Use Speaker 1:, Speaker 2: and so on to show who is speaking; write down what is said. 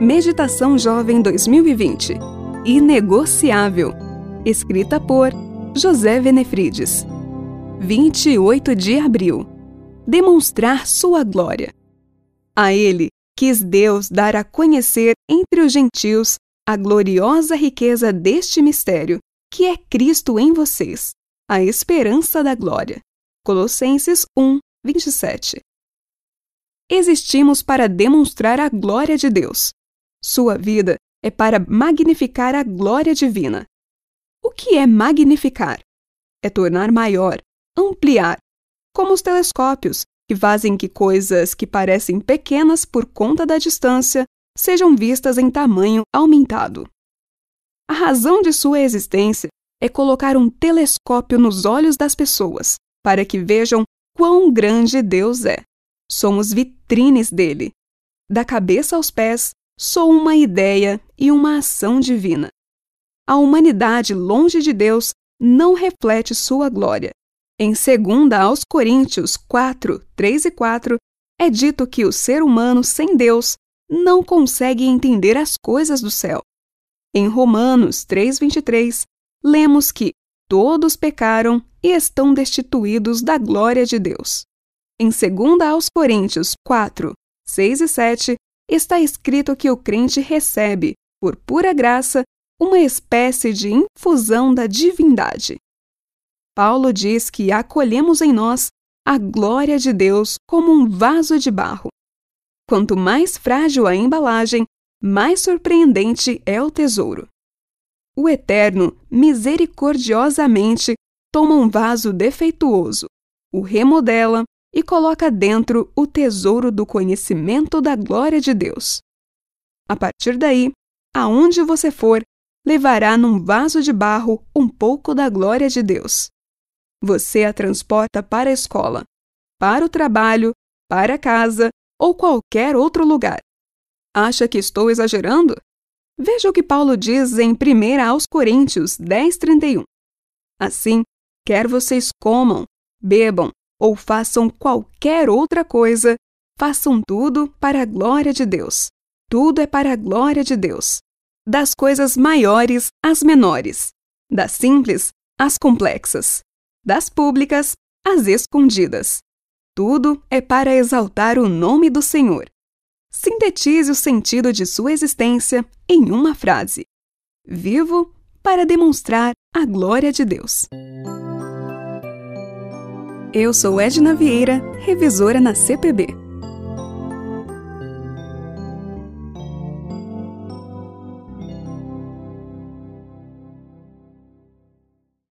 Speaker 1: Meditação Jovem 2020 Inegociável. Escrita por José Venefrides. 28 de abril. Demonstrar sua glória. A ele quis Deus dar a conhecer entre os gentios a gloriosa riqueza deste mistério, que é Cristo em vocês, a esperança da glória. Colossenses 1, 27. Existimos para demonstrar a glória de Deus. Sua vida é para magnificar a glória divina. O que é magnificar? É tornar maior, ampliar, como os telescópios, que fazem que coisas que parecem pequenas por conta da distância sejam vistas em tamanho aumentado. A razão de sua existência é colocar um telescópio nos olhos das pessoas, para que vejam quão grande Deus é. Somos vitrines dele. Da cabeça aos pés, sou uma ideia e uma ação divina. A humanidade longe de Deus não reflete sua glória. Em 2 aos Coríntios 4, 3 e 4, é dito que o ser humano sem Deus não consegue entender as coisas do céu. Em Romanos 3:23, lemos que todos pecaram e estão destituídos da glória de Deus. Em 2 aos Coríntios 4, 6 e 7, está escrito que o crente recebe, por pura graça, uma espécie de infusão da divindade. Paulo diz que acolhemos em nós a glória de Deus como um vaso de barro. Quanto mais frágil a embalagem, mais surpreendente é o tesouro. O Eterno misericordiosamente toma um vaso defeituoso, o remodela e coloca dentro o tesouro do conhecimento da glória de Deus. A partir daí, aonde você for, levará num vaso de barro um pouco da glória de Deus. Você a transporta para a escola, para o trabalho, para casa ou qualquer outro lugar. Acha que estou exagerando? Veja o que Paulo diz em 1 aos Coríntios 10:31. Assim, quer vocês comam, bebam ou façam qualquer outra coisa, façam tudo para a glória de Deus. Tudo é para a glória de Deus. Das coisas maiores às menores, das simples às complexas, das públicas às escondidas. Tudo é para exaltar o nome do Senhor. Sintetize o sentido de sua existência em uma frase: Vivo para demonstrar a glória de Deus. Eu sou Edna Vieira, revisora na CPB.